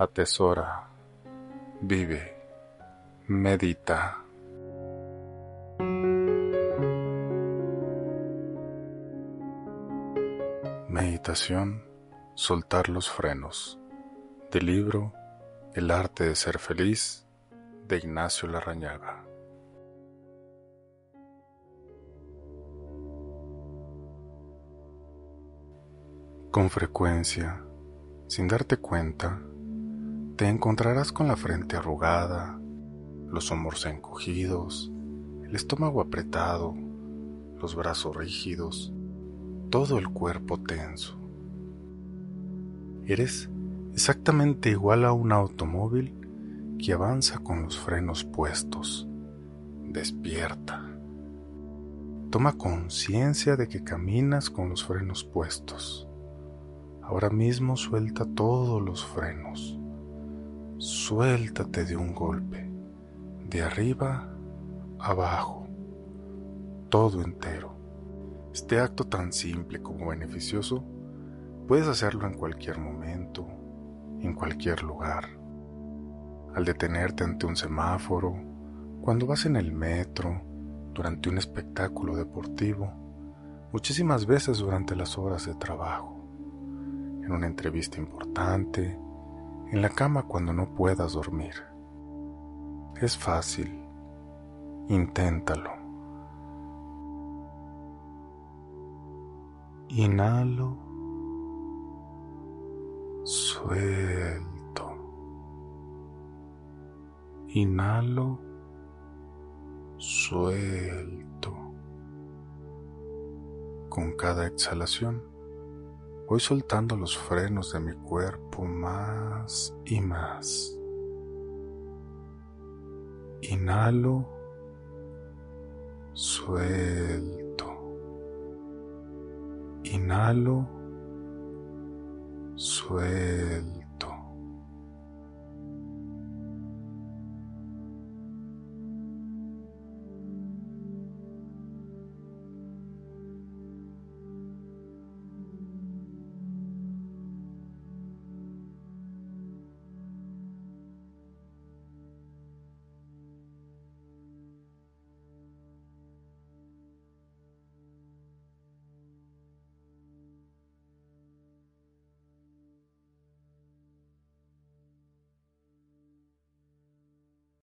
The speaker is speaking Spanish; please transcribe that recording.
atesora, vive, medita. Meditación, soltar los frenos. Del libro El arte de ser feliz de Ignacio Larrañaga. Con frecuencia, sin darte cuenta, te encontrarás con la frente arrugada, los hombros encogidos, el estómago apretado, los brazos rígidos, todo el cuerpo tenso. Eres exactamente igual a un automóvil que avanza con los frenos puestos. Despierta. Toma conciencia de que caminas con los frenos puestos. Ahora mismo suelta todos los frenos. Suéltate de un golpe, de arriba abajo, todo entero. Este acto tan simple como beneficioso, puedes hacerlo en cualquier momento, en cualquier lugar. Al detenerte ante un semáforo, cuando vas en el metro, durante un espectáculo deportivo, muchísimas veces durante las horas de trabajo en una entrevista importante, en la cama cuando no puedas dormir. Es fácil. Inténtalo. Inhalo. Suelto. Inhalo. Suelto. Con cada exhalación Voy soltando los frenos de mi cuerpo más y más. Inhalo, suelto. Inhalo, suelto.